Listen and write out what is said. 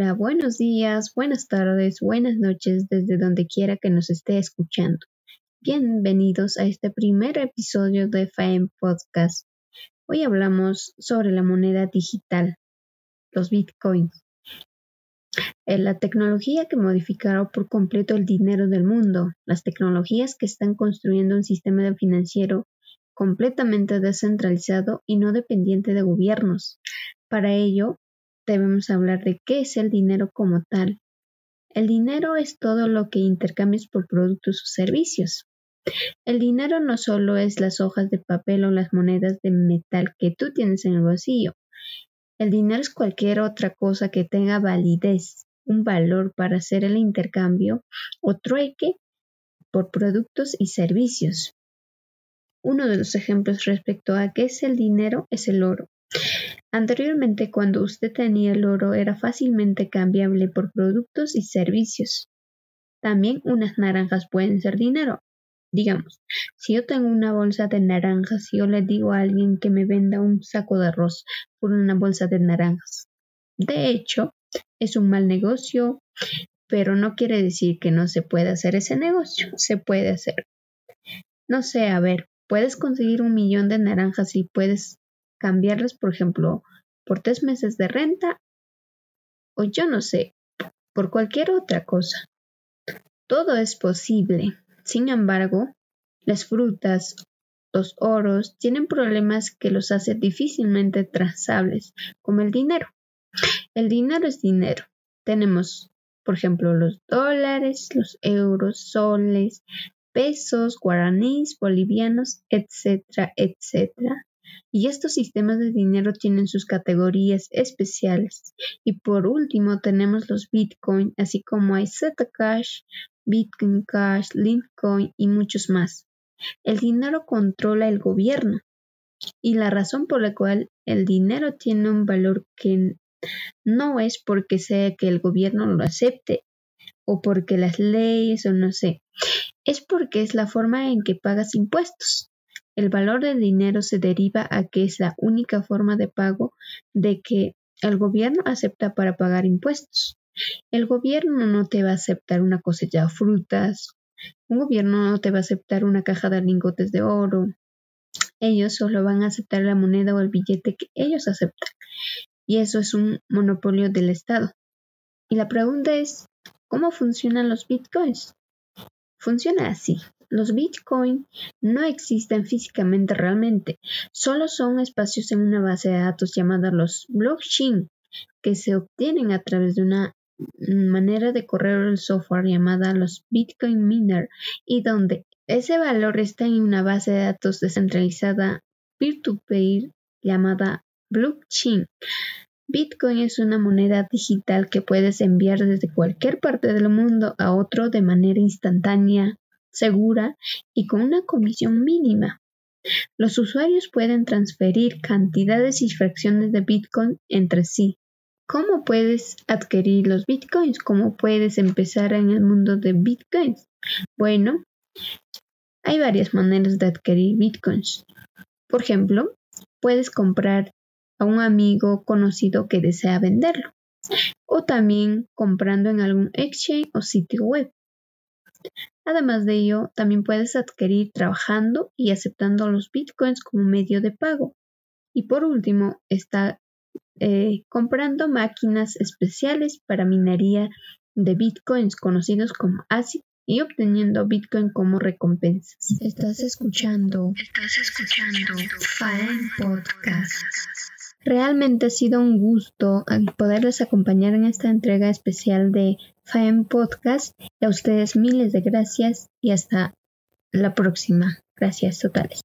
Hola, buenos días, buenas tardes, buenas noches desde donde quiera que nos esté escuchando. Bienvenidos a este primer episodio de FAEM Podcast. Hoy hablamos sobre la moneda digital, los bitcoins. Eh, la tecnología que modificará por completo el dinero del mundo, las tecnologías que están construyendo un sistema financiero completamente descentralizado y no dependiente de gobiernos. Para ello, debemos hablar de qué es el dinero como tal. El dinero es todo lo que intercambias por productos o servicios. El dinero no solo es las hojas de papel o las monedas de metal que tú tienes en el bolsillo. El dinero es cualquier otra cosa que tenga validez, un valor para hacer el intercambio o trueque por productos y servicios. Uno de los ejemplos respecto a qué es el dinero es el oro. Anteriormente, cuando usted tenía el oro era fácilmente cambiable por productos y servicios. También unas naranjas pueden ser dinero. Digamos, si yo tengo una bolsa de naranjas y yo le digo a alguien que me venda un saco de arroz por una bolsa de naranjas. De hecho, es un mal negocio, pero no quiere decir que no se pueda hacer ese negocio. Se puede hacer. No sé, a ver, puedes conseguir un millón de naranjas y puedes cambiarles, por ejemplo, por tres meses de renta o yo no sé, por cualquier otra cosa. Todo es posible. Sin embargo, las frutas, los oros, tienen problemas que los hacen difícilmente trazables, como el dinero. El dinero es dinero. Tenemos, por ejemplo, los dólares, los euros, soles, pesos, guaraníes, bolivianos, etcétera, etcétera. Y estos sistemas de dinero tienen sus categorías especiales. Y por último tenemos los Bitcoin, así como hay Zcash, Bitcoin Cash, Litecoin y muchos más. El dinero controla el gobierno. Y la razón por la cual el dinero tiene un valor que no es porque sea que el gobierno lo acepte o porque las leyes o no sé, es porque es la forma en que pagas impuestos. El valor del dinero se deriva a que es la única forma de pago de que el gobierno acepta para pagar impuestos. El gobierno no te va a aceptar una cosecha de frutas, un gobierno no te va a aceptar una caja de lingotes de oro. Ellos solo van a aceptar la moneda o el billete que ellos aceptan. Y eso es un monopolio del Estado. Y la pregunta es, ¿cómo funcionan los bitcoins? Funciona así. Los Bitcoin no existen físicamente realmente, solo son espacios en una base de datos llamada los blockchain, que se obtienen a través de una manera de correr el software llamada los Bitcoin Miner y donde ese valor está en una base de datos descentralizada peer-to-peer llamada blockchain. Bitcoin es una moneda digital que puedes enviar desde cualquier parte del mundo a otro de manera instantánea, segura y con una comisión mínima. Los usuarios pueden transferir cantidades y fracciones de Bitcoin entre sí. ¿Cómo puedes adquirir los Bitcoins? ¿Cómo puedes empezar en el mundo de Bitcoins? Bueno, hay varias maneras de adquirir Bitcoins. Por ejemplo, puedes comprar a un amigo conocido que desea venderlo o también comprando en algún exchange o sitio web. Además de ello, también puedes adquirir trabajando y aceptando los bitcoins como medio de pago. Y por último, está eh, comprando máquinas especiales para minería de bitcoins conocidos como ASIC y obteniendo bitcoin como recompensas. Estás escuchando, estás escuchando Podcast. Realmente ha sido un gusto poderles acompañar en esta entrega especial de FAEM Podcast. Y a ustedes miles de gracias y hasta la próxima. Gracias totales.